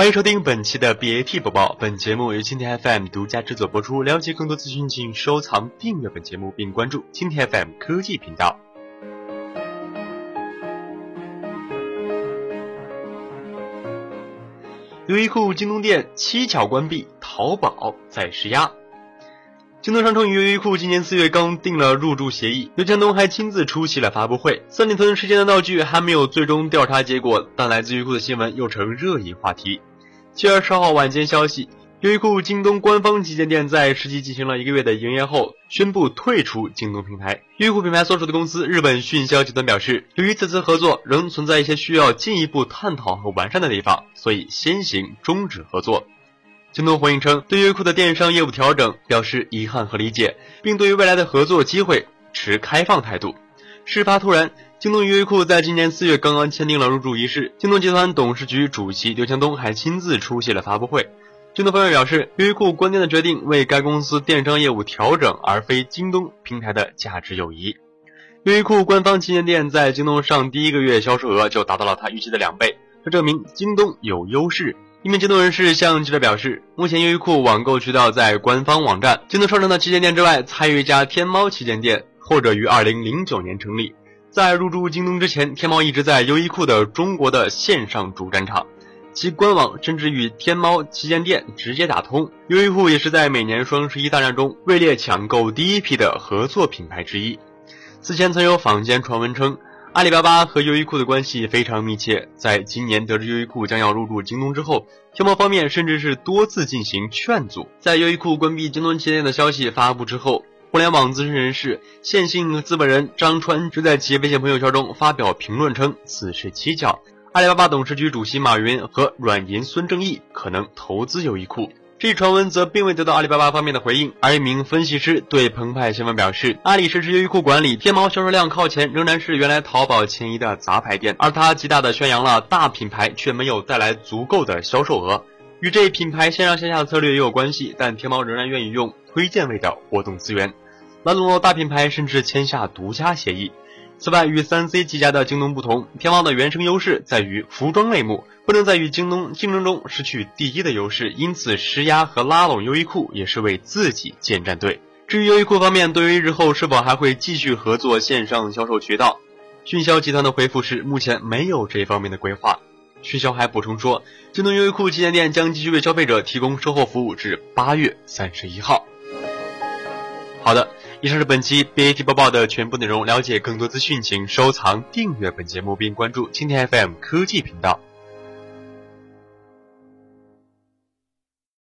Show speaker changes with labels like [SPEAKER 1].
[SPEAKER 1] 欢迎收听本期的 BAT 播报，本节目由蜻蜓 FM 独家制作播出。了解更多资讯，请收藏订阅本节目，并关注蜻蜓 FM 科技频道。优衣库京东店蹊跷关闭，淘宝在施压。京东商城与优衣库今年四月刚定了入驻协议，刘强东还亲自出席了发布会。三里屯事件的闹剧还没有最终调查结果，但来自优衣库的新闻又成热议话题。七月二十号晚间消息，优衣库京东官方旗舰店在实际进行了一个月的营业后，宣布退出京东平台。优衣库品牌所属的公司日本迅销集团表示，由于此次合作仍存在一些需要进一步探讨和完善的地方，所以先行终止合作。京东回应称，对优衣库的电商业务调整表示遗憾和理解，并对于未来的合作机会持开放态度。事发突然，京东优衣库在今年四月刚刚签订了入驻仪式，京东集团董事局主席刘强东还亲自出席了发布会。京东方面表示，优衣库关店的决定为该公司电商业务调整，而非京东平台的价值友谊。优衣库官方旗舰店在京东上第一个月销售额就达到了他预期的两倍，这证明京东有优势。一名京东人士向记者表示，目前优衣库网购渠道在官方网站、京东商城的旗舰店之外，还有一家天猫旗舰店，或者于二零零九年成立。在入驻京东之前，天猫一直在优衣库的中国的线上主战场，其官网甚至与天猫旗舰店直接打通。优衣库也是在每年双十一大战中位列抢购第一批的合作品牌之一。此前曾有坊间传闻称。阿里巴巴和优衣库的关系非常密切。在今年得知优衣库将要入驻京东之后，天猫方面甚至是多次进行劝阻。在优衣库关闭京东旗舰店的消息发布之后，互联网资深人士、线性资本人张川就在企业微信朋友圈中发表评论称：“此事蹊跷，阿里巴巴董事局主席马云和软银孙正义可能投资优衣库。”这一传闻则并未得到阿里巴巴方面的回应，而一名分析师对澎湃新闻表示，阿里实施优衣库管理，天猫销售量靠前，仍然是原来淘宝前移的杂牌店，而它极大的宣扬了大品牌，却没有带来足够的销售额，与这一品牌线上线下策略也有关系，但天猫仍然愿意用推荐位的活动资源，来笼络大品牌，甚至签下独家协议。此外，与三 C 几家的京东不同，天猫的原生优势在于服装类目，不能在与京东竞争中失去第一的优势，因此施压和拉拢优衣库也是为自己建战队。至于优衣库方面，对于日后是否还会继续合作线上销售渠道，迅销集团的回复是目前没有这方面的规划。迅销还补充说，京东优衣库旗舰店将继续为消费者提供售后服务至八月三十一号。好的。以上是本期 BAT 播报的全部内容。了解更多资讯，请收藏、订阅本节目，并关注蜻蜓 FM 科技频道。